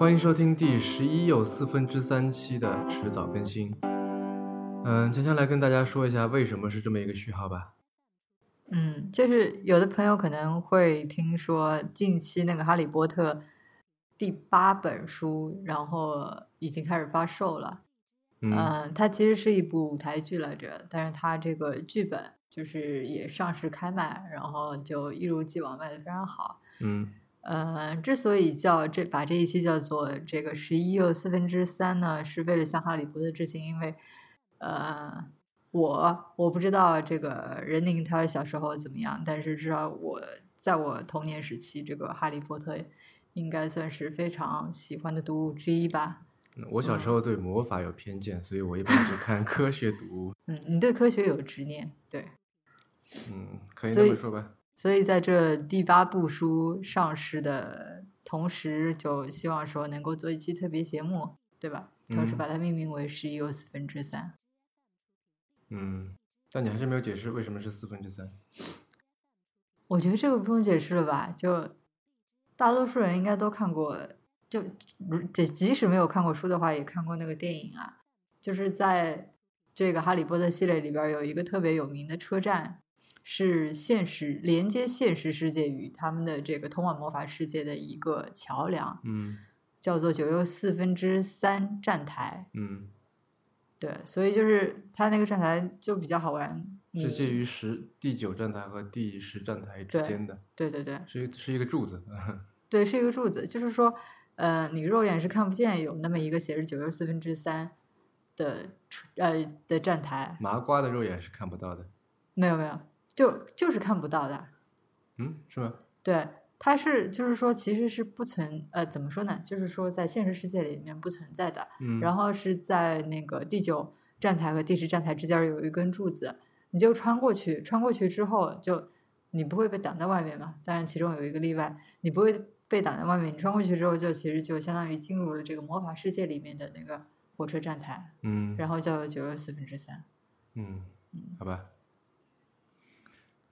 欢迎收听第十一又四分之三期的迟早更新。嗯，强强来跟大家说一下为什么是这么一个序号吧。嗯，就是有的朋友可能会听说近期那个《哈利波特》第八本书，然后已经开始发售了。嗯，它其实是一部舞台剧来着，但是它这个剧本就是也上市开卖，然后就一如既往卖的非常好。嗯。呃，之所以叫这把这一期叫做这个十一又四分之三呢，是为了向哈利波特致敬。因为，呃，我我不知道这个任宁他小时候怎么样，但是至少我在我童年时期，这个哈利波特应该算是非常喜欢的读物之一吧。我小时候对魔法有偏见，所以我一般只看科学读物。嗯，你对科学有执念，对。嗯，可以这么说吧。所以在这第八部书上市的同时，就希望说能够做一期特别节目，对吧？同时把它命名为十一又四分之三。嗯，但你还是没有解释为什么是四分之三。我觉得这个不用解释了吧？就大多数人应该都看过，就即即使没有看过书的话，也看过那个电影啊。就是在这个《哈利波特》系列里边，有一个特别有名的车站。是现实连接现实世界与他们的这个通往魔法世界的一个桥梁，嗯，叫做九又四分之三站台，嗯，对，所以就是它那个站台就比较好玩，是介于十第九站台和第十站台之间的，对对对，是是一个柱子，对，是一个柱子，就是说，呃，你肉眼是看不见有那么一个写着九又四分之三的呃的站台，麻瓜的肉眼是看不到的，没有没有。就就是看不到的，嗯，是吗？对，它是就是说，其实是不存呃，怎么说呢？就是说，在现实世界里面不存在的。嗯，然后是在那个第九站台和第十站台之间有一根柱子，你就穿过去，穿过去之后就你不会被挡在外面嘛？当然，其中有一个例外，你不会被挡在外面。你穿过去之后，就其实就相当于进入了这个魔法世界里面的那个火车站台。嗯，然后叫九又四分之三。嗯嗯，好吧。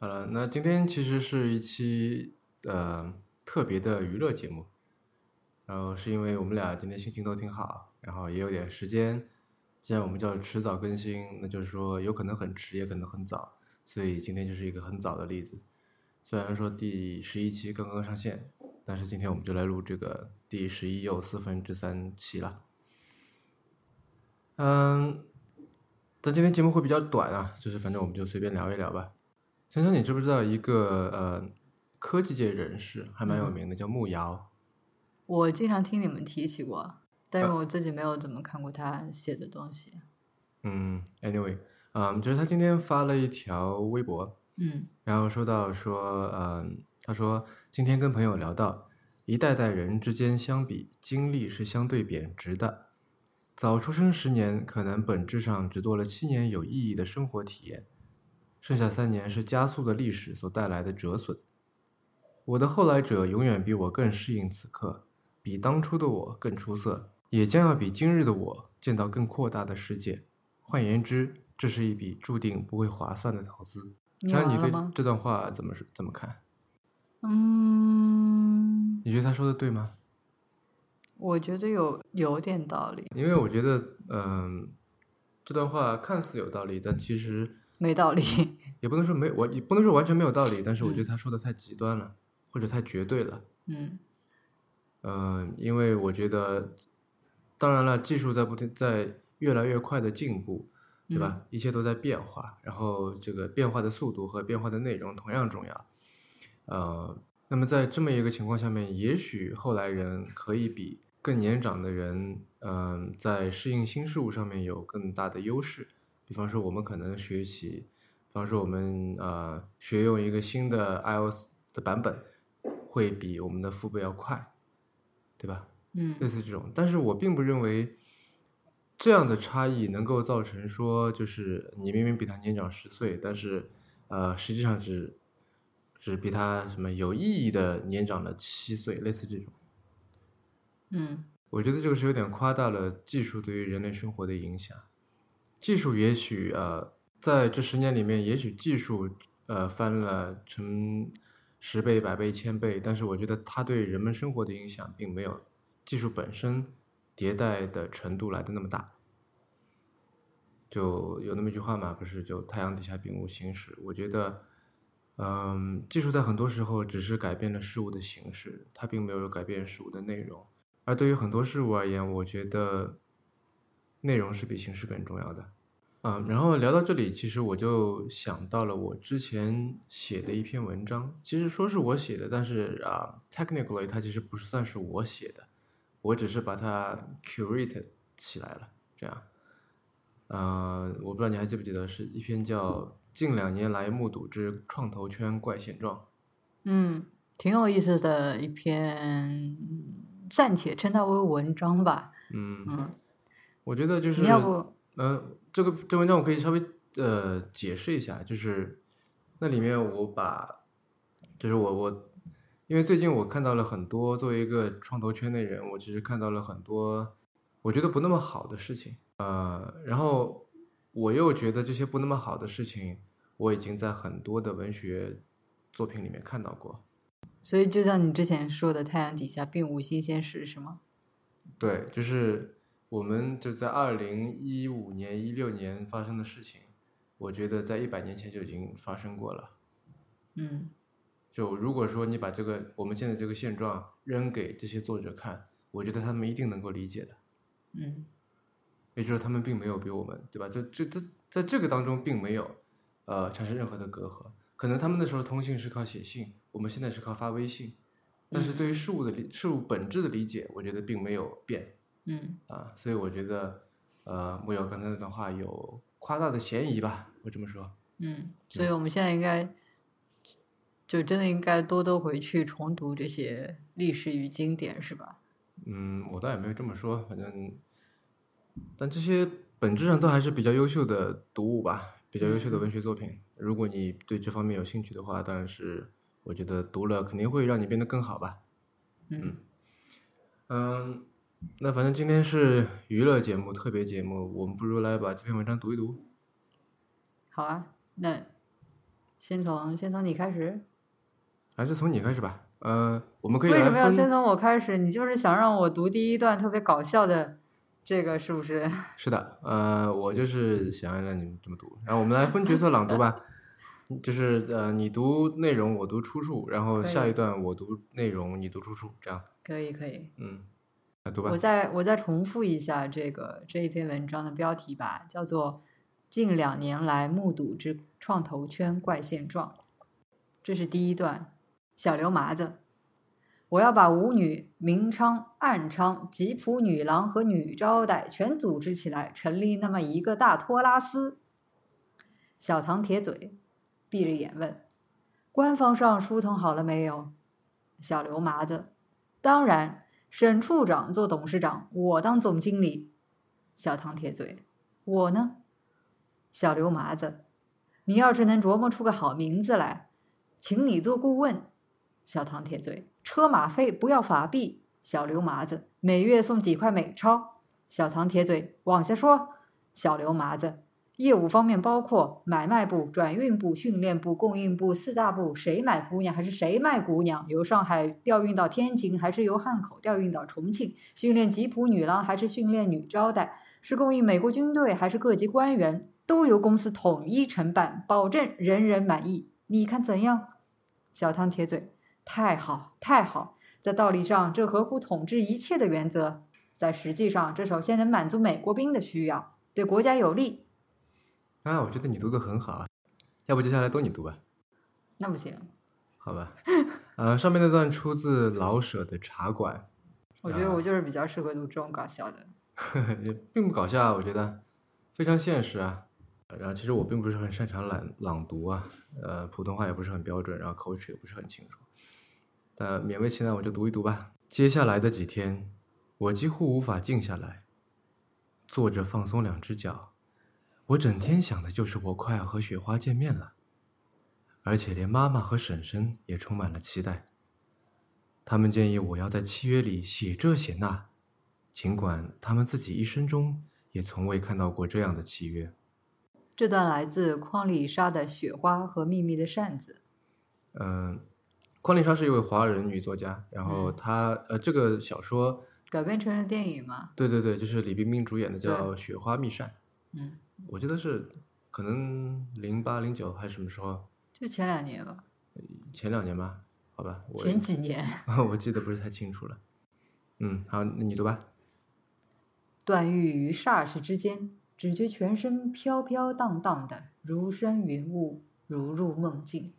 好了，那今天其实是一期呃特别的娱乐节目，然后是因为我们俩今天心情都挺好，然后也有点时间，既然我们叫迟早更新，那就是说有可能很迟，也可能很早，所以今天就是一个很早的例子。虽然说第十一期刚刚上线，但是今天我们就来录这个第十一又四分之三期了。嗯，但今天节目会比较短啊，就是反正我们就随便聊一聊吧。强强，你知不知道一个呃科技界人士还蛮有名的，叫慕瑶。我经常听你们提起过，但是我自己没有怎么看过他写的东西。嗯，anyway，嗯，就是他今天发了一条微博，嗯，然后说到说，嗯，他说今天跟朋友聊到，一代代人之间相比，经历是相对贬值的。早出生十年，可能本质上只多了七年有意义的生活体验。剩下三年是加速的历史所带来的折损。我的后来者永远比我更适应此刻，比当初的我更出色，也将要比今日的我见到更扩大的世界。换言之，这是一笔注定不会划算的投资。那你对这段话怎么怎么看？嗯，你觉得他说的对吗？我觉得有有点道理。因为我觉得，嗯，这段话看似有道理，但其实。没道理，也不能说没我，也不能说完全没有道理，但是我觉得他说的太极端了，或者太绝对了。嗯，呃，因为我觉得，当然了，技术在不停在越来越快的进步，对吧？一切都在变化，然后这个变化的速度和变化的内容同样重要。呃，那么在这么一个情况下面，也许后来人可以比更年长的人，嗯，在适应新事物上面有更大的优势。比方说，我们可能学习，比方说我们呃学用一个新的 iOS 的版本，会比我们的父辈要快，对吧？嗯，类似这种，但是我并不认为这样的差异能够造成说，就是你明明比他年长十岁，但是呃实际上只只比他什么有意义的年长了七岁，类似这种。嗯，我觉得这个是有点夸大了技术对于人类生活的影响。技术也许呃，在这十年里面，也许技术呃翻了成十倍、百倍、千倍，但是我觉得它对人们生活的影响并没有技术本身迭代的程度来的那么大。就有那么一句话嘛，不是就太阳底下并无新事。我觉得，嗯，技术在很多时候只是改变了事物的形式，它并没有改变事物的内容。而对于很多事物而言，我觉得内容是比形式更重要的。嗯，然后聊到这里，其实我就想到了我之前写的一篇文章。其实说是我写的，但是啊，technically 它其实不是算是我写的，我只是把它 curate 起来了，这样。呃，我不知道你还记不记得，是一篇叫《近两年来目睹之创投圈怪现状》。嗯，挺有意思的一篇，暂且称它为文章吧。嗯嗯，我觉得就是，你要不，呃，这个这文章我可以稍微呃解释一下，就是那里面我把，就是我我，因为最近我看到了很多作为一个创投圈内人，我其实看到了很多我觉得不那么好的事情。呃，然后我又觉得这些不那么好的事情，我已经在很多的文学作品里面看到过。所以就像你之前说的，太阳底下并无新鲜事，是吗？对，就是我们就在二零一五年、一六年发生的事情，我觉得在一百年前就已经发生过了。嗯就如果说你把这个我们现在这个现状扔给这些作者看，我觉得他们一定能够理解的。嗯也就是说，他们并没有比我们，对吧？就这这在这个当中并没有呃产生任何的隔阂。可能他们那时候通信是靠写信，我们现在是靠发微信，但是对于事物的理事物本质的理解，我觉得并没有变嗯啊。所以我觉得呃木有刚才那段话有夸大的嫌疑吧，我这么说。嗯，所以我们现在应该就真的应该多多回去重读这些历史与经典，是吧？嗯，我倒也没有这么说，反正，但这些本质上都还是比较优秀的读物吧，比较优秀的文学作品。如果你对这方面有兴趣的话，当然是我觉得读了肯定会让你变得更好吧。嗯嗯，那反正今天是娱乐节目、特别节目，我们不如来把这篇文章读一读。好啊，那先从先从你开始。还是从你开始吧。呃，我们可以为什么要先从我开始？你就是想让我读第一段特别搞笑的这个，是不是？是的，呃，我就是想让你们这么读，然后我们来分角色朗读吧，就是呃，你读内容，我读出处，然后下一段我读内容，你读出处，这样，可以可以。嗯，来我。再我再重复一下这个这一篇文章的标题吧，叫做《近两年来目睹之创投圈怪现状》。这是第一段，小刘麻子，我要把舞女、明娼、暗娼、吉普女郎和女招待全组织起来，成立那么一个大托拉斯。小唐铁嘴，闭着眼问：“官方上疏通好了没有？”小刘麻子，当然。沈处长做董事长，我当总经理。小唐铁嘴，我呢？小刘麻子，你要是能琢磨出个好名字来，请你做顾问。小唐铁嘴，车马费不要法币。小刘麻子，每月送几块美钞。小唐铁嘴，往下说。小刘麻子，业务方面包括买卖部、转运部、训练部、供应部四大部，谁买姑娘还是谁卖姑娘？由上海调运到天津还是由汉口调运到重庆？训练吉普女郎还是训练女招待？是供应美国军队还是各级官员？都由公司统一承办，保证人人满意。你看怎样？小汤铁嘴，太好，太好！在道理上，这合乎统治一切的原则；在实际上，这首先能满足美国兵的需要，对国家有利。啊，我觉得你读的很好啊，要不接下来都你读吧，那不行，好吧？呃，上面那段出自老舍的《茶馆我觉得我就是比较适合读这种搞笑的。》，也并不搞笑啊，我觉得非常现实啊。然后其实我并不是很擅长朗朗读啊，呃，普通话也不是很标准，然后口齿也不是很清楚。但勉为其难，我就读一读吧。接下来的几天，我几乎无法静下来，坐着放松两只脚。我整天想的就是我快要和雪花见面了，而且连妈妈和婶婶也充满了期待。他们建议我要在契约里写这写那，尽管他们自己一生中也从未看到过这样的契约。这段来自匡丽莎的《雪花和秘密的扇子》。嗯，匡丽莎是一位华人女作家，然后嗯她呃，这个小说改编成了电影嘛？对对对，就是李冰冰主演的，叫《雪花秘扇》。嗯，我记得是可能零八零九还是什么时候？就前两年吧。前两年吧，好吧。我前几年。我记得不是太清楚了。嗯，好，那你读吧。段誉于霎时之间，只觉全身飘飘荡荡的，如生云雾，如入梦境。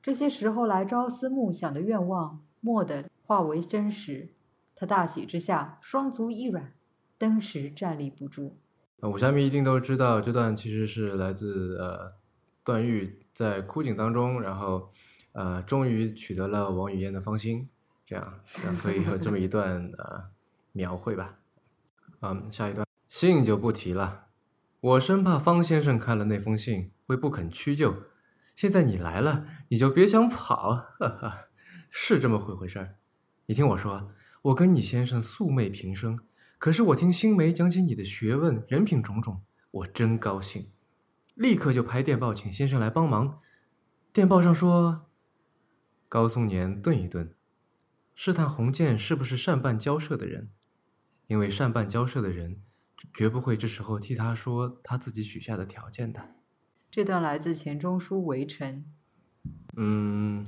这些时候来朝思暮想的愿望，蓦地化为真实。他大喜之下，双足一软，登时站立不住。那武侠迷一定都知道，这段其实是来自呃段誉在枯井当中，然后呃终于取得了王语嫣的芳心，这样，所以有这么一段呃描绘吧。嗯，下一段信就不提了，我生怕方先生看了那封信会不肯屈就。现在你来了，你就别想跑，哈哈，是这么回回事儿。你听我说。我跟你先生素昧平生，可是我听新梅讲起你的学问、人品种种，我真高兴，立刻就拍电报请先生来帮忙。电报上说，高松年顿一顿，试探洪建是不是善办交涉的人，因为善办交涉的人绝不会这时候替他说他自己许下的条件的。这段来自钱钟书《围城》。嗯，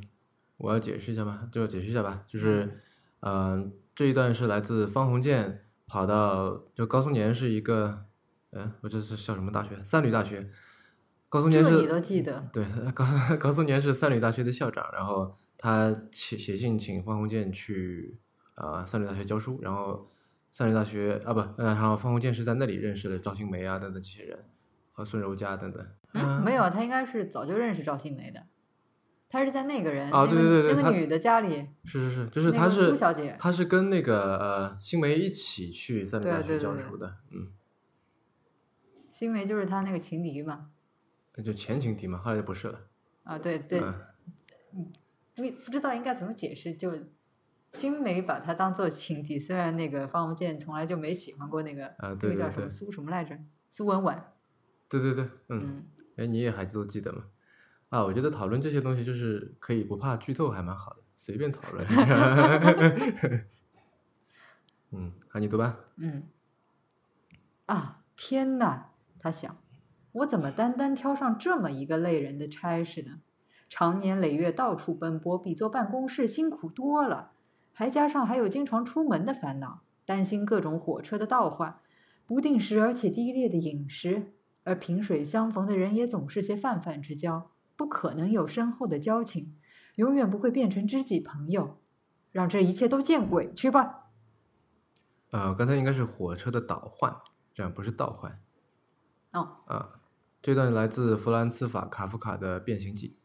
我要解释一下吗？就解释一下吧，就是。嗯，这一段是来自方鸿渐跑到就高松年是一个，嗯，我这是叫什么大学？三旅大学。高松年是。你都记得。对，高高松年是三旅大学的校长，然后他写写信请方鸿渐去啊三旅大学教书，然后三旅大学啊不，然后方鸿渐是在那里认识了赵新梅啊等等这些人，和孙柔嘉等等。嗯，没有，他应该是早就认识赵新梅的。他是在那个人啊，对对对，那个女的家里，是是是，就是她是苏小姐，她是跟那个呃新梅一起去三里大学教书的，嗯，新梅就是他那个情敌嘛，那就前情敌嘛，后来就不是了。啊，对对，嗯不不知道应该怎么解释，就新梅把他当做情敌，虽然那个方鸿渐从来就没喜欢过那个，那个叫什么苏什么来着，苏文婉。对对对，嗯，哎，你也还都记得吗？啊，我觉得讨论这些东西就是可以不怕剧透，还蛮好的，随便讨论。嗯，好，你读吧。嗯。啊，天哪！他想，我怎么单单挑上这么一个累人的差事呢？长年累月到处奔波，比坐办公室辛苦多了，还加上还有经常出门的烦恼，担心各种火车的倒换，不定时而且低劣的饮食，而萍水相逢的人也总是些泛泛之交。不可能有深厚的交情，永远不会变成知己朋友，让这一切都见鬼去吧。呃，刚才应该是火车的倒换，这样不是倒换。哦。啊，这段来自弗兰茨法卡夫卡的《变形记》，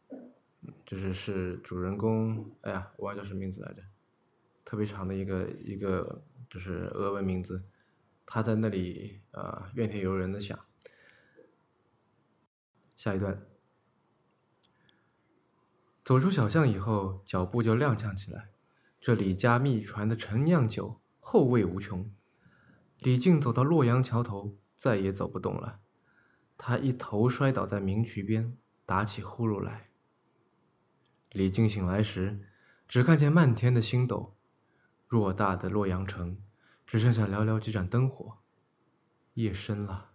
就是是主人公，哎呀，我忘叫什么名字来着，特别长的一个一个就是俄文名字，他在那里呃怨天尤人的想。下一段。走出小巷以后，脚步就踉跄起来。这李家秘传的陈酿酒，后味无穷。李靖走到洛阳桥头，再也走不动了。他一头摔倒在明渠边，打起呼噜来。李靖醒来时，只看见漫天的星斗，偌大的洛阳城，只剩下寥寥几盏灯火。夜深了。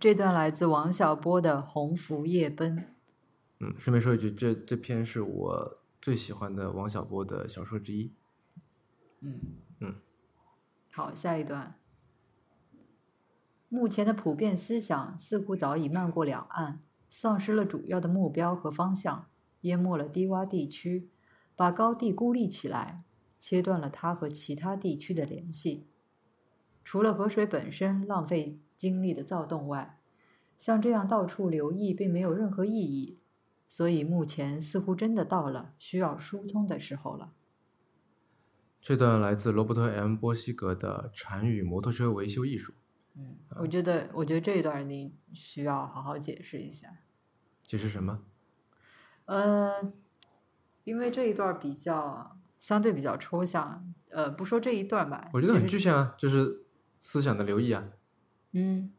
这段来自王小波的《鸿福夜奔》。嗯，顺便说一句，这这篇是我最喜欢的王小波的小说之一。嗯嗯，好，下一段。目前的普遍思想似乎早已漫过两岸，丧失了主要的目标和方向，淹没了低洼地区，把高地孤立起来，切断了它和其他地区的联系。除了河水本身浪费精力的躁动外，像这样到处留意并没有任何意义。所以目前似乎真的到了需要疏通的时候了。这段来自罗伯特 ·M· 波西格的《禅语摩托车维修艺术》。嗯，我觉得，我觉得这一段你需要好好解释一下。解释什么？呃，因为这一段比较相对比较抽象。呃，不说这一段吧。我觉得很具象啊，就是思想的流溢啊。嗯。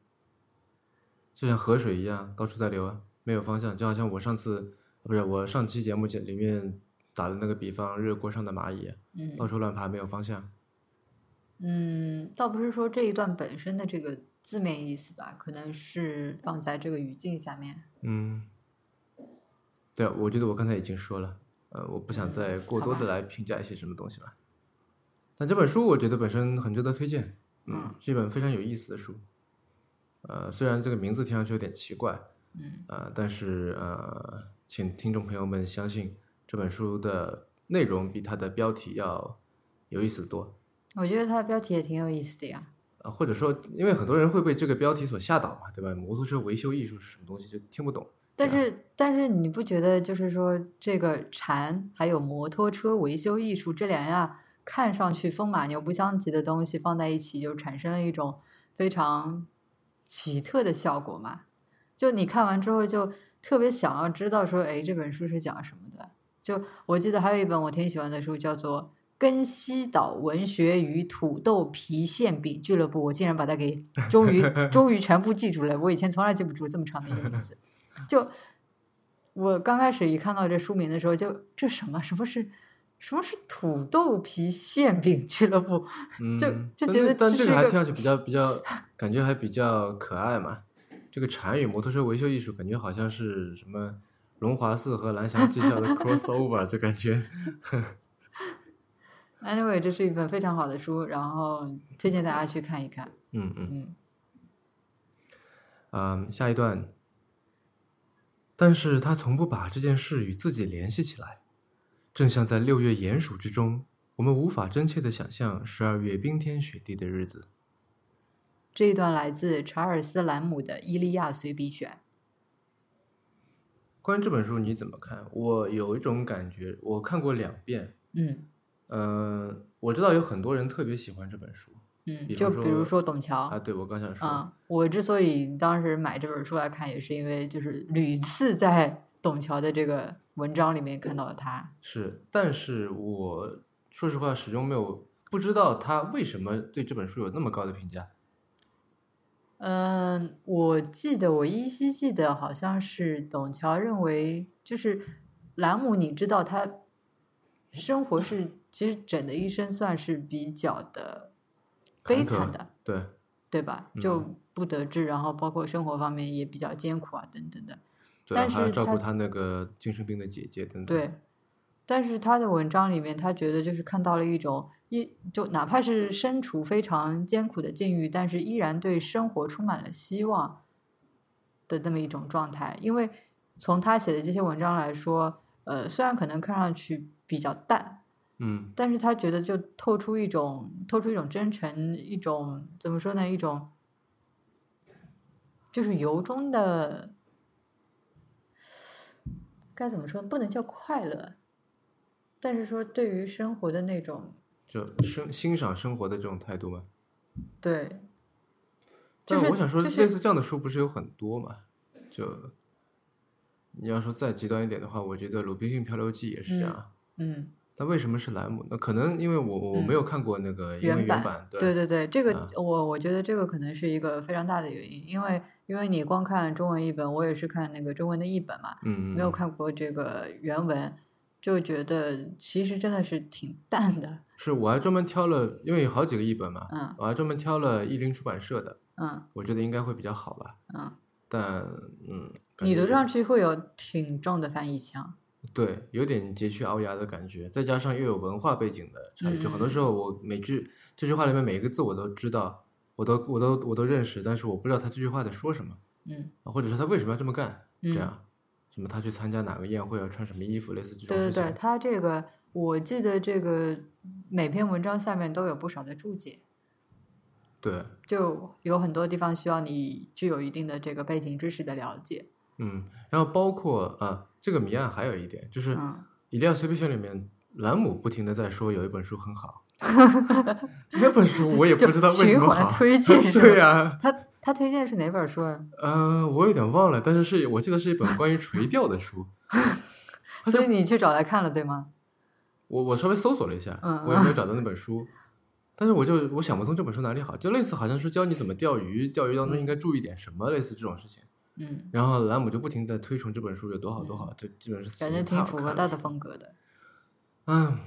就像河水一样，到处在流啊。没有方向，就好像我上次不是我上期节目里面打的那个比方，热锅上的蚂蚁，到处乱爬，没有方向。嗯，倒不是说这一段本身的这个字面意思吧，可能是放在这个语境下面。嗯，对，我觉得我刚才已经说了，呃，我不想再过多的来评价一些什么东西了。但这本书我觉得本身很值得推荐，嗯，是一本非常有意思的书。呃，虽然这个名字听上去有点奇怪，嗯，呃，但是呃，请听众朋友们相信这本书的内容比它的标题要有意思的多。我觉得它的标题也挺有意思的呀。啊，或者说，因为很多人会被这个标题所吓倒嘛，对吧？摩托车维修艺术是什么东西，就听不懂。但是，但是你不觉得就是说，这个禅还有摩托车维修艺术这两样看上去风马牛不相及的东西放在一起，就产生了一种非常奇特的效果嘛？就你看完之后，就特别想要知道说，哎，这本书是讲什么的？就我记得还有一本我挺喜欢的书，叫做。根西岛文学与土豆皮馅饼俱乐部，我竟然把它给 终于终于全部记住了。我以前从来记不住这么长的一个名字。就我刚开始一看到这书名的时候，就这什么什么是什么是土豆皮馅饼俱乐部？就就觉得但这个还听上去比较比较，感觉还比较可爱嘛。这个禅语摩托车维修艺术，感觉好像是什么龙华寺和蓝翔技校的 crossover，就感觉。Anyway，这是一本非常好的书，然后推荐大家去看一看。嗯嗯嗯。嗯，下一段。但是他从不把这件事与自己联系起来，正像在六月炎暑之中，我们无法真切的想象十二月冰天雪地的日子。这一段来自查尔斯·兰姆的《伊利亚随笔选》。关于这本书你怎么看？我有一种感觉，我看过两遍。嗯。嗯，我知道有很多人特别喜欢这本书。嗯，就比如说董桥啊，对我刚想说，啊，我之所以当时买这本书来看，也是因为就是屡次在董桥的这个文章里面看到了他。是，但是我说实话，始终没有不知道他为什么对这本书有那么高的评价。嗯，我记得我依稀记得，好像是董桥认为，就是兰姆，你知道他生活是。其实整的一生算是比较的悲惨的，对对吧？就不得志，然后包括生活方面也比较艰苦啊，等等的。但是照顾他那个精神病的姐姐等等。对，但是他的文章里面，他觉得就是看到了一种一就哪怕是身处非常艰苦的境遇，但是依然对生活充满了希望的那么一种状态。因为从他写的这些文章来说，呃，虽然可能看上去比较淡。嗯，但是他觉得就透出一种透出一种真诚，一种怎么说呢？一种就是由衷的，该怎么说？不能叫快乐，但是说对于生活的那种，就生欣赏生活的这种态度吗？对。但是我想说，类似这样的书不是有很多嘛？就你要说再极端一点的话，我觉得《鲁滨逊漂流记》也是这样。嗯。那为什么是莱姆？那可能因为我我没有看过那个原版，对对对，这个我我觉得这个可能是一个非常大的原因，因为因为你光看中文译本，我也是看那个中文的译本嘛，嗯，没有看过这个原文，就觉得其实真的是挺淡的。是，我还专门挑了，因为有好几个译本嘛，嗯，我还专门挑了译林出版社的，嗯，我觉得应该会比较好吧，嗯，但嗯，你读上去会有挺重的翻译腔。对，有点佶屈聱牙的感觉，再加上又有文化背景的差异，就很多时候我每句这句话里面每一个字我都知道，我都我都我都认识，但是我不知道他这句话在说什么，嗯，或者说他为什么要这么干，这样，什么他去参加哪个宴会要穿什么衣服，类似这种对对对，他这个我记得这个每篇文章下面都有不少的注解，对，就有很多地方需要你具有一定的这个背景知识的了解。嗯，然后包括啊，这个谜案还有一点就是，《伊利亚随笔选》里面，兰姆不停的在说有一本书很好，那本书我也不知道为什么好。推荐 对呀，他他推荐是哪本书啊？嗯，我有点忘了，但是是我记得是一本关于垂钓的书。所以你去找来看了对吗？我我稍微搜索了一下，我也没有找到那本书，但是我就我想不通这本书哪里好，就类似好像是教你怎么钓鱼，钓鱼当中应该注意点什么，类似这种事情。嗯，然后兰姆就不停在推崇这本书有多好多好，这基本是感觉挺符合他的风格的。嗯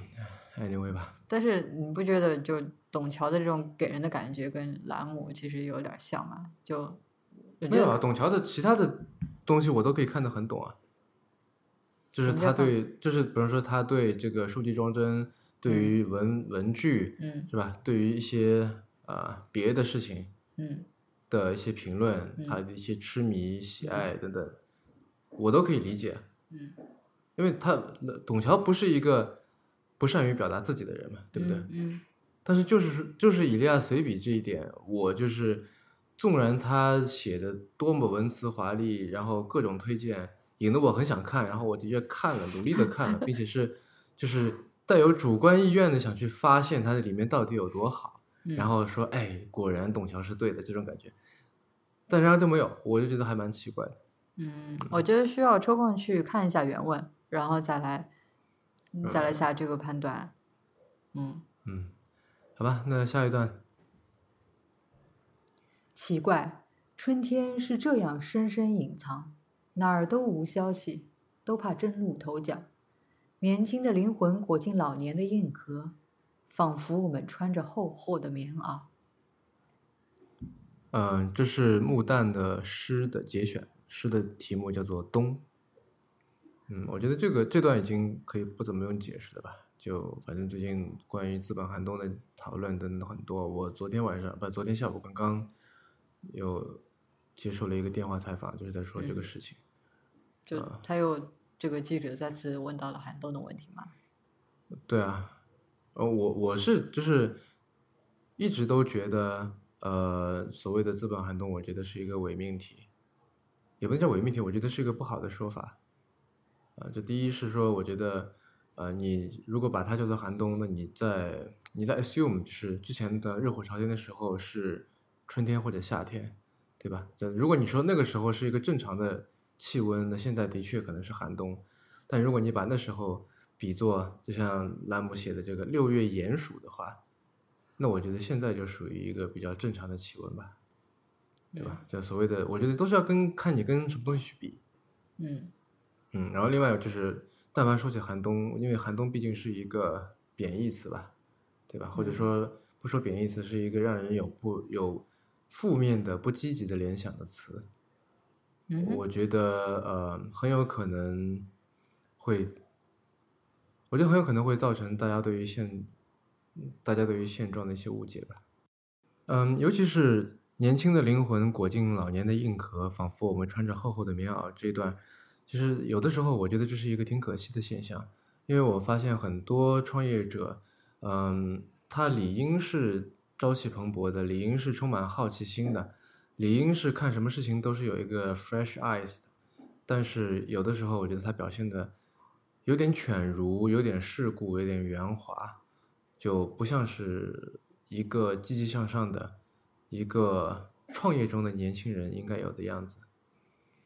，anyway 吧。但是你不觉得就董桥的这种给人的感觉跟兰姆其实有点像吗？就没有啊，董桥的其他的东西我都可以看得很懂啊。就是他对，就是比如说他对这个书籍装帧，对于文文具嗯是吧？对于一些啊、别的事情嗯的一些评论，嗯他的一些痴迷、喜爱等等，我都可以理解。嗯，因为他董桥不是一个不善于表达自己的人嘛，对不对？嗯嗯但是就是说就是《以利亚随笔》这一点，我就是纵然他写的多么文辞华丽，然后各种推荐，引得我很想看，然后我的确看了，努力的看了，并且是就是带有主观意愿的想去发现它的里面到底有多好，嗯，然后说哎，果然董桥是对的这种感觉，但然而都没有，我就觉得还蛮奇怪的。嗯，我觉得需要抽空去看一下原文，然后再来再来下这个判断。嗯，嗯，好吧，那下一段，奇怪，春天是这样深深隐藏，哪儿都无消息，都怕崭露头角。年轻的灵魂裹进老年的硬壳，仿佛我们穿着厚厚的棉袄。嗯，这是木旦的诗的节选，诗的题目叫做《冬》。嗯，我觉得这个这段已经可以不怎么用解释了吧？就反正最近关于资本寒冬的讨论等等很多。我昨天晚上不，昨天下午刚刚又接受了一个电话采访，就是在说这个事情。就他又这个记者再次问到了寒冬的问题嘛？对啊，呃，我我是就是一直都觉得，呃，所谓的资本寒冬，我觉得是一个伪命题，也不能叫伪命题，我觉得是一个不好的说法。呃，这第一是说，我觉得，呃，你如果把它叫做寒冬，那你在你在 assume 就是之前的热火朝天的时候是春天或者夏天，对吧？这如果你说那个时候是一个正常的气温，那现在的确可能是寒冬。但如果你把那时候比作就像兰姆写的这个六月炎暑的话，那我觉得现在就属于一个比较正常的气温吧，对吧？就所谓的，我觉得都是要跟看你跟什么东西去比，嗯嗯，然后另外就是，但凡说起寒冬，因为寒冬毕竟是一个贬义词吧，对吧？或者说不说贬义词，是一个让人有不有负面的、不积极的联想的词。嗯我觉得呃很有可能会，我觉得很有可能会造成大家对于现大家对于现状的一些误解吧。嗯，尤其是年轻的灵魂裹进老年的硬壳，仿佛我们穿着厚厚的棉袄这一段，其实有的时候我觉得这是一个挺可惜的现象，因为我发现很多创业者，嗯，他理应是朝气蓬勃的，理应是充满好奇心的，理应是看什么事情都是有一个 fresh eyes 的，但是有的时候我觉得他表现的有点犬儒，有点世故，有点圆滑，就不像是一个积极向上的一个创业中的年轻人应该有的样子。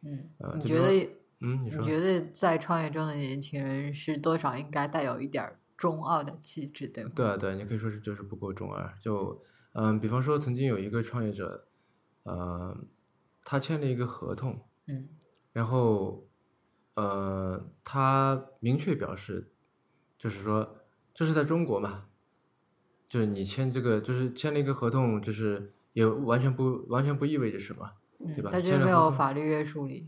嗯呃，就比如你觉得嗯，你说，你觉得在创业中的年轻人是多少应该带有一点中二的气质，对吗？对啊，对，你可以说是就是不够中二。就嗯，比方说曾经有一个创业者，呃，他签了一个合同，嗯然后，呃，他明确表示，就是说，这是在中国嘛，就是你签这个，就是签了一个合同，就是也完全不完全不意味着什么，对嗯，吧他就是没有法律约束力。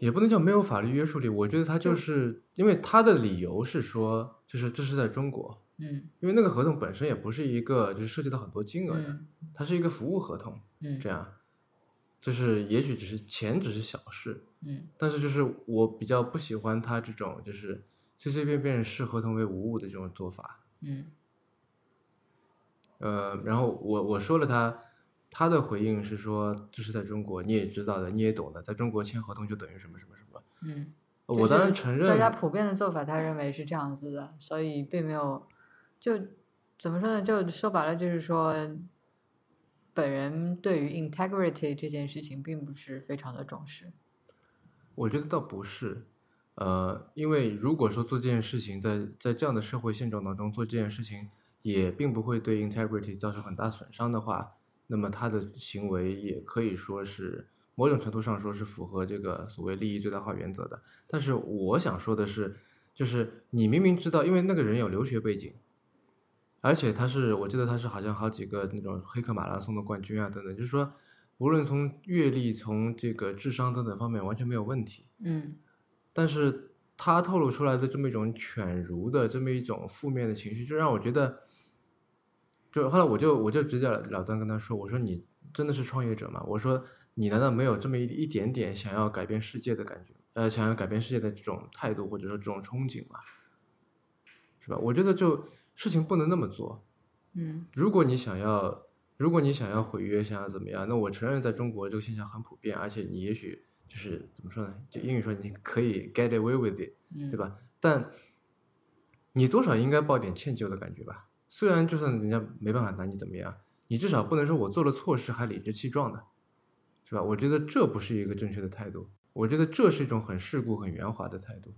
也不能叫没有法律约束力。我觉得他就就是因为他的理由是说，就是这是在中国，嗯因为那个合同本身也不是一个就是涉及到很多金额的，嗯它是一个服务合同，嗯这样，就是也许只是钱只是小事，嗯但是就是我比较不喜欢他这种就是随随便便视合同为无物的这种做法。嗯呃，然后我我说了他，他的回应是说这是在中国，你也知道的，你也懂的，在中国签合同就等于什么什么什么。嗯，我当然承认，大家普遍的做法，他认为是这样子的，所以并没有就怎么说呢？就说白了，就是说，本人对于 integrity 这件事情并不是非常的重视。我觉得倒不是，呃，因为如果说做这件事情在在这样的社会现状当中做这件事情，也并不会对 integrity 造成很大损伤的话，那么他的行为也可以说是某种程度上说是符合这个所谓利益最大化原则的。但是我想说的是，就是你明明知道，因为那个人有留学背景，而且他是我记得他是好像好几个那种黑客马拉松的冠军啊等等，就是说无论从阅历、从这个智商等等方面完全没有问题，嗯但是他透露出来的这么一种犬儒的这么一种负面的情绪，就让我觉得，就后来我就我就直接了了当跟他说，我说你真的是创业者吗？我说你难道没有这么一一点点想要改变世界的感觉？呃，想要改变世界的这种态度或者说这种憧憬吗？是吧？我觉得就事情不能那么做。嗯如果你想要，如果你想要毁约，想要怎么样，那我承认在中国这个现象很普遍，而且你也许就是怎么说呢？就英语说你可以 get away with it，嗯，对吧？但你多少应该抱点歉疚的感觉吧。虽然就算人家没办法拿你怎么样，你至少不能说我做了错事还理直气壮的，是吧？我觉得这不是一个正确的态度，我觉得这是一种很世故、很圆滑的态度。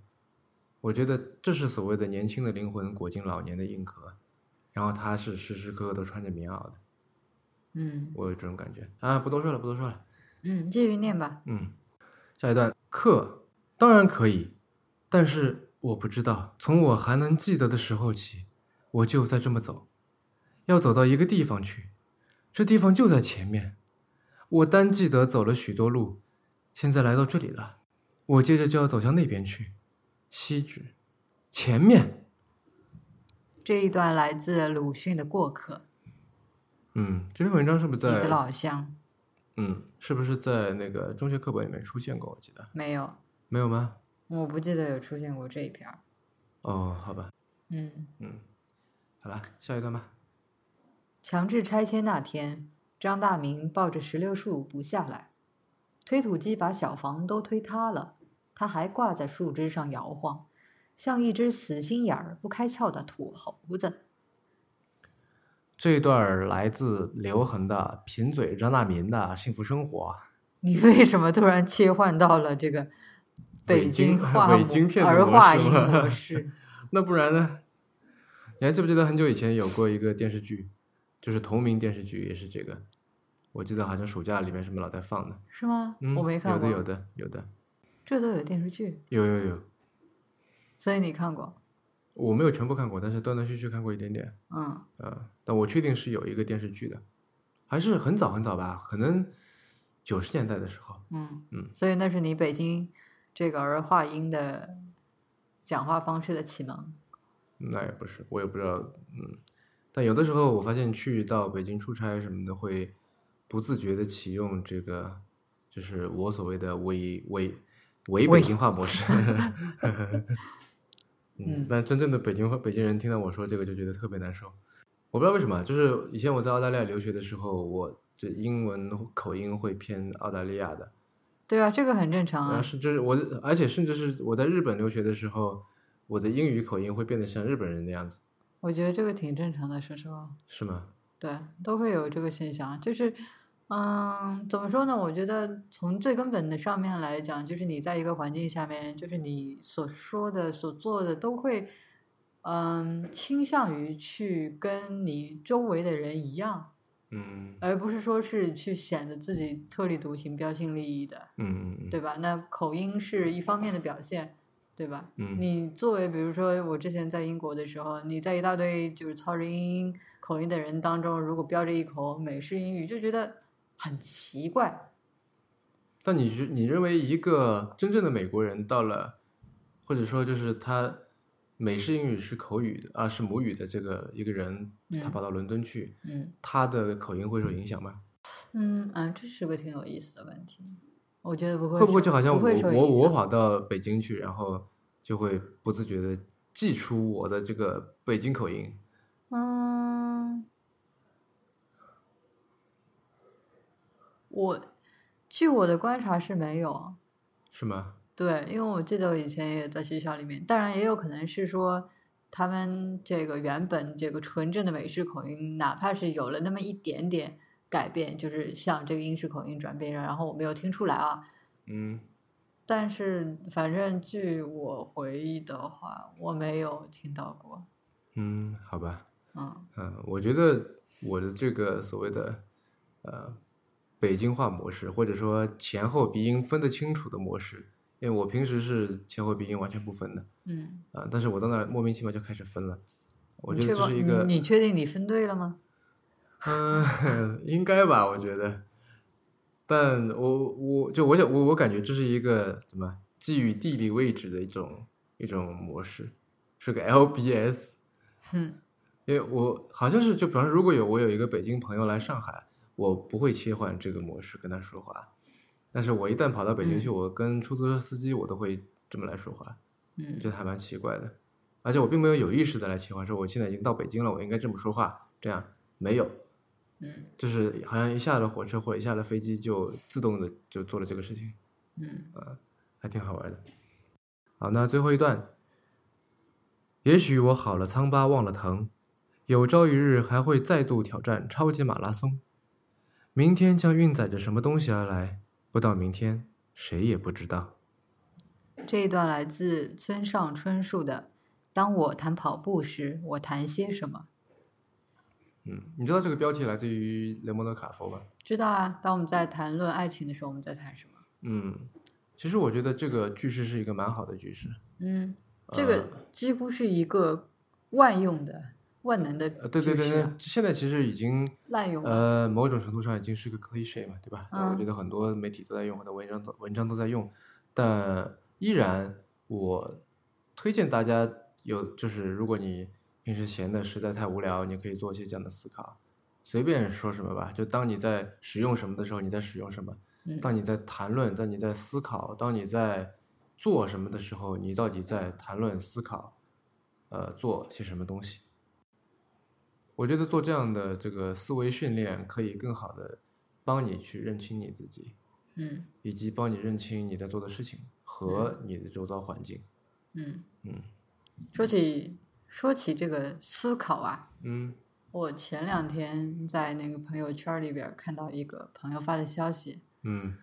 我觉得这是所谓的年轻的灵魂裹进老年的硬壳，然后他是时时刻刻都穿着棉袄的，嗯我有这种感觉啊！不多说了，不多说了。嗯，继续念吧。嗯，下一段课当然可以，但是我不知道，从我还能记得的时候起，我就在这么走，要走到一个地方去，这地方就在前面。我单记得走了许多路，现在来到这里了，我接着就要走向那边去，西指，前面。这一段来自鲁迅的《过客嗯，这篇文章是不》，是在你的老乡嗯，是不是在那个中学课本里面出现过？我记得没有，没有吗？我不记得有出现过这一篇。哦，好吧，嗯，嗯，好了，下一段吧。强制拆迁那天，张大民抱着石榴树不下来，推土机把小房都推塌了，他还挂在树枝上摇晃，像一只死心眼儿不开窍的土猴子。这一段儿来自刘恒的《贫嘴张大民的幸福生活》。你为什么突然切换到了这个北京话 北京骗子模儿化音模式？那不然呢？你还记不记得很久以前有过一个电视剧，就是同名电视剧，也是这个。我记得好像暑假里面什么老在放的。是吗？嗯，我没看过。有的，有的，有的，这都有电视剧，有有有。所以你看过？我没有全部看过，但是断断续续看过一点点。嗯，呃，但我确定是有一个电视剧的，还是很早很早吧，可能九十年代的时候。嗯嗯所以那是你北京这个儿化音的讲话方式的启蒙。那也不是，我也不知道，嗯，但有的时候我发现去到北京出差什么的，会不自觉的启用这个，就是我所谓的伪伪伪伪北京话模式。嗯嗯，但真正的北京话北京人听到我说这个就觉得特别难受。我不知道为什么，就是以前我在澳大利亚留学的时候，我这英文口音会偏澳大利亚的，对啊，这个很正常啊。是就是我，而且甚至是我在日本留学的时候，我的英语口音会变得像日本人的样子，我觉得这个挺正常的，说实话。是吗？对，都会有这个现象，就是，嗯，怎么说呢？我觉得从最根本的上面来讲，就是你在一个环境下面，就是你所说的、所做的都会，嗯，倾向于去跟你周围的人一样，嗯而不是说是去显得自己特立独行、标新立异的，嗯嗯对吧？那口音是一方面的表现，对吧？嗯你作为比如说我之前在英国的时候，你在一大堆就是操着英英口音的人当中，如果标着一口美式英语，就觉得很奇怪。但你是你认为一个真正的美国人到了，或者说就是他美式英语是口语的啊是母语的这个一个人，他嗯跑到伦敦去，嗯他的口音会受影响吗？嗯嗯，这是个挺有意思的问题。我觉得不会，会不会就好像我我我跑到北京去，然后就会不自觉的寄出我的这个北京口音？嗯，我据我的观察是没有。是吗？对，因为我记得我以前也在学校里面，当然也有可能是说他们这个原本这个纯正的美式口音，哪怕是有了那么一点点改变，就是向这个英式口音转变，然后我没有听出来啊。嗯但是反正据我回忆的话，我没有听到过。嗯，好吧。嗯嗯，我觉得我的这个所谓的呃北京话模式，或者说前后鼻音分得清楚的模式，因为我平时是前后鼻音完全不分的嗯，啊，但是我到那儿莫名其妙就开始分了。我觉得这是一个，你你确定你分对了吗？嗯，应该吧，我觉得。但我我就我想我我感觉这是一个怎么基于地理位置的一种一种模式，是个 LBS。嗯因为我好像是就比方说，如果有我有一个北京朋友来上海，我不会切换这个模式跟他说话，但是我一旦跑到北京去，嗯我跟出租车司机我都会这么来说话，嗯觉得还蛮奇怪的。而且我并没有有意识的来切换，说我现在已经到北京了，我应该这么说话，这样没有，嗯就是好像一下了火车或一下了飞机就自动的就做了这个事情，嗯还挺好玩的。好，那最后一段，也许我好了苍疤忘了疼，有朝一日还会再度挑战超级马拉松。明天将运载着什么东西而来？不到明天，谁也不知道。这一段来自村上春树的《当我谈跑步时，我谈些什么》。嗯，你知道这个标题来自于雷蒙德·卡佛吗？知道啊，当我们在谈论爱情的时候，我们在谈什么？嗯，其实我觉得这个句式是一个蛮好的句式。嗯，这个几乎是一个万用的、万能的呃，对对对，句式啊那现在其实已经滥用了。呃，某种程度上已经是个 cliche 嘛，对吧？嗯我觉得很多媒体都在用，很多文章都文章都在用，但依然我推荐大家有，就是如果你平时闲的实在太无聊，你可以做一些这样的思考，随便说什么吧。就当你在使用什么的时候，你在使用什么；嗯当你在谈论，当你在思考，当你在做什么的时候，你到底在谈论、思考，呃，做些什么东西？我觉得做这样的这个思维训练，可以更好的帮你去认清你自己，嗯以及帮你认清你在做的事情和你的周遭环境。嗯嗯说起说起这个思考啊，嗯。我前两天在那个朋友圈里边看到一个朋友发的消息，嗯。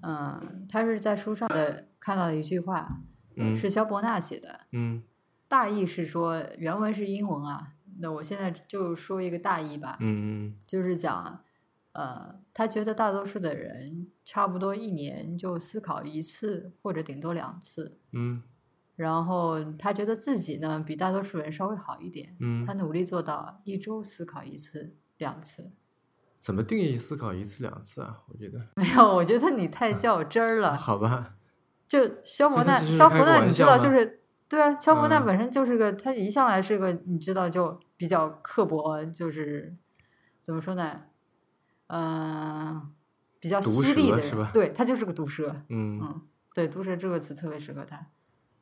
嗯，他是在书上的看到的一句话，嗯。是肖伯纳写的，嗯大意是说原文是英文啊，那我现在就说一个大意吧，嗯。就是讲，呃，他觉得大多数的人差不多一年就思考一次或者顶多两次，嗯然后他觉得自己呢比大多数人稍微好一点，嗯他努力做到一周思考一次、两次。怎么定义思考一次两次啊？我觉得没有，我觉得你太较真儿了。好吧，就肖伯纳所以他只，是肖伯纳，开个玩你知道，就是对啊，肖伯纳嗯本身就是个，他一向来是个，你知道，就比较刻薄，就是怎么说呢？嗯、比较犀利的人，对他就是个毒舌。嗯嗯，对，毒舌这个词特别适合他，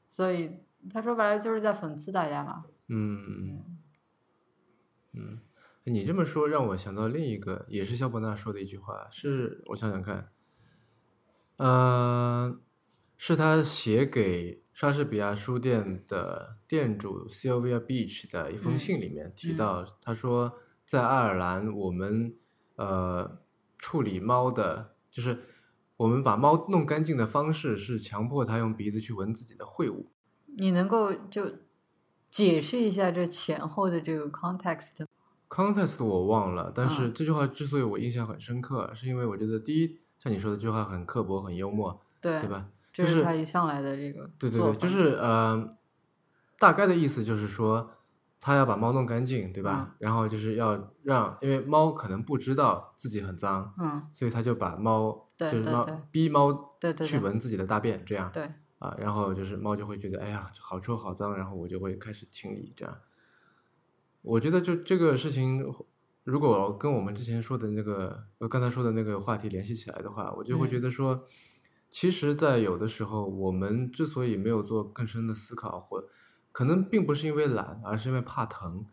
所以他说白了就是在讽刺大家嘛。嗯嗯，你这么说让我想到另一个，也是肖伯纳说的一句话，是我想想看，呃，是他写给莎士比亚书店的店主 Sylvia Beach 的一封嗯信里面提嗯到，他说在爱尔兰我们呃处理猫的，就是我们把猫弄干净的方式是强迫它用鼻子去闻自己的秽物。你能够就解释一下这前后的这个 context 吗 Context 我忘了，但是嗯这句话之所以我印象很深刻，是因为我觉得第一，像你说的这句话很刻薄、很幽默，对对？吧？这就是他一上来的这个对对对，就是呃，大概的意思就是说，他要把猫弄干净，对吧？然后就是要让，因为猫可能不知道自己很脏，嗯，所以他就把猫对就是猫逼猫去闻自己的大便，这样对，啊，然后就是猫就会觉得哎呀好臭好脏，然后我就会开始清理这样。我觉得就这个事情，如果跟我们之前说的那个呃刚才说的那个话题联系起来的话，我就会觉嗯得说，其实，在有的时候，我们之所以没有做更深的思考，或可能并不是因为懒，而是因为怕疼。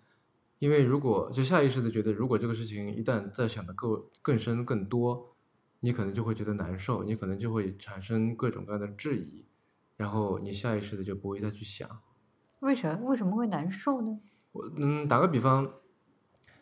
因为如果就下意识的觉得，如果这个事情一旦再想的更更深更多，你可能就会觉得难受，你可能就会产生各种各样的质疑，然后你下意识的就不会再去想。为什为什么会难受呢？我嗯，打个比方，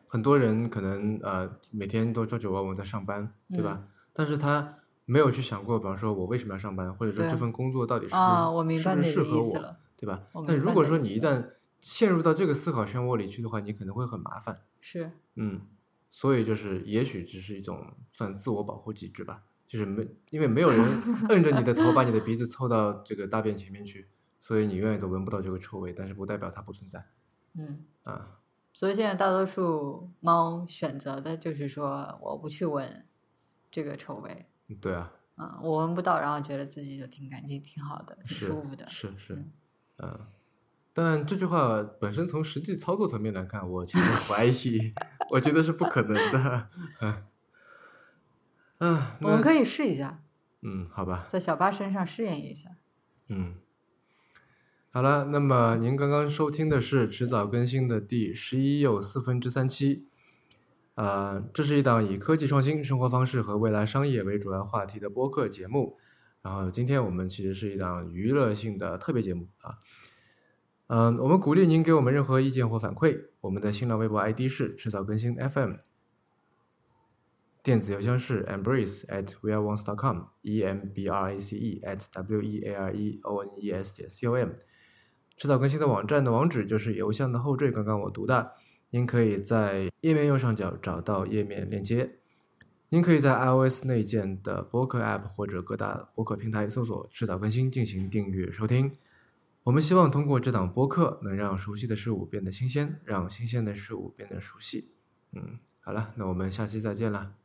很多人可能呃每天都朝九晚五在上班，对吧？但是他没有去想过，比方说我为什么要上班，或者说这份工作到底是不是、啊，我明白是不你的是适合我，意思了。对吧？但如果说你一旦陷入到这个思考漩涡里去的话，你可能会很麻烦。是，嗯，所以就是也许只是一种算自我保护机制吧，就是没因为没有人 摁着你的头把你的鼻子凑到这个大便前面去，所以你永远都闻不到这个臭味，但是不代表它不存在嗯，啊。所以现在大多数猫选择的就是说，我不去闻这个臭味，对啊，嗯，我闻不到，然后觉得自己就挺干净、挺好的、挺舒服的。是是嗯，嗯。但这句话本身从实际操作层面来看，我其实怀疑，我觉得是不可能的。嗯，啊，我们可以试一下，嗯，好吧，在小八身上试验一下。嗯，好了，那么您刚刚收听的是迟早更新的第十一又四分之三期，呃，这是一档以科技创新、生活方式和未来商业为主要话题的播客节目。然后今天我们其实是一档娱乐性的特别节目啊。嗯、我们鼓励您给我们任何意见或反馈。我们的新浪微博 ID 是迟早更新 FM，电子邮箱是 embrace at w e a r o n e s c o m e m b r a c e at w e a r e o n e s 点 c o m。迟早更新的网站的网址就是邮箱的后缀，刚刚我读的，您可以在页面右上角找到页面链接。您可以在 iOS 内建的播客 App 或者各大播客平台搜索“迟早更新”进行订阅收听。我们希望通过这档播客，能让熟悉的事物变得新鲜，让新鲜的事物变得熟悉。嗯，好了，那我们下期再见了。